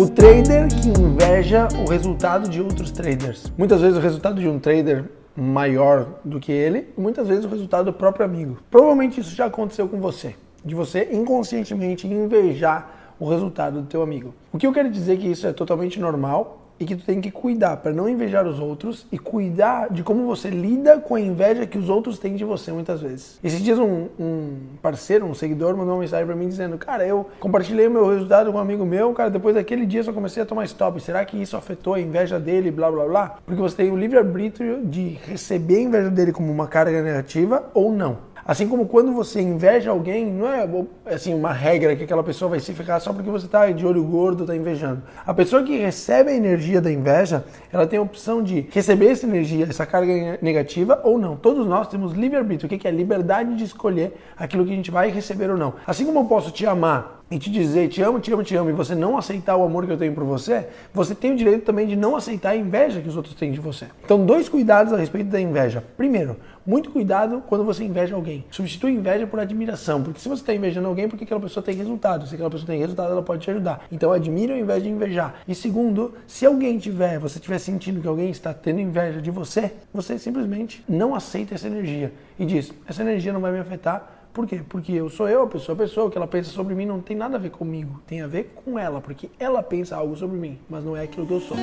O trader que inveja o resultado de outros traders. Muitas vezes o resultado de um trader maior do que ele, muitas vezes o resultado do próprio amigo. Provavelmente isso já aconteceu com você, de você inconscientemente invejar o resultado do teu amigo. O que eu quero dizer é que isso é totalmente normal e que tu tem que cuidar para não invejar os outros e cuidar de como você lida com a inveja que os outros têm de você muitas vezes. Esses dias um, um parceiro, um seguidor mandou uma mensagem para mim dizendo: "Cara, eu compartilhei o meu resultado com um amigo meu, cara, depois daquele dia só comecei a tomar stop. Será que isso afetou a inveja dele, blá blá blá?" Porque você tem o livre arbítrio de receber a inveja dele como uma carga negativa ou não. Assim como quando você inveja alguém, não é assim uma regra que aquela pessoa vai se ficar só porque você está de olho gordo, está invejando. A pessoa que recebe a energia da inveja, ela tem a opção de receber essa energia, essa carga negativa ou não. Todos nós temos livre-arbítrio, o que é liberdade de escolher aquilo que a gente vai receber ou não. Assim como eu posso te amar e te dizer te amo, te amo, te amo, e você não aceitar o amor que eu tenho por você, você tem o direito também de não aceitar a inveja que os outros têm de você. Então, dois cuidados a respeito da inveja. Primeiro, muito cuidado quando você inveja alguém. Substitui inveja por admiração, porque se você está invejando alguém, porque aquela pessoa tem resultado. Se aquela pessoa tem resultado, ela pode te ajudar. Então, admire ao invés de invejar. E segundo, se alguém tiver, você estiver sentindo que alguém está tendo inveja de você, você simplesmente não aceita essa energia e diz: essa energia não vai me afetar por quê? Porque eu sou eu, a pessoa, a pessoa, o que ela pensa sobre mim não tem nada a ver comigo, tem a ver com ela, porque ela pensa algo sobre mim, mas não é aquilo que eu sou.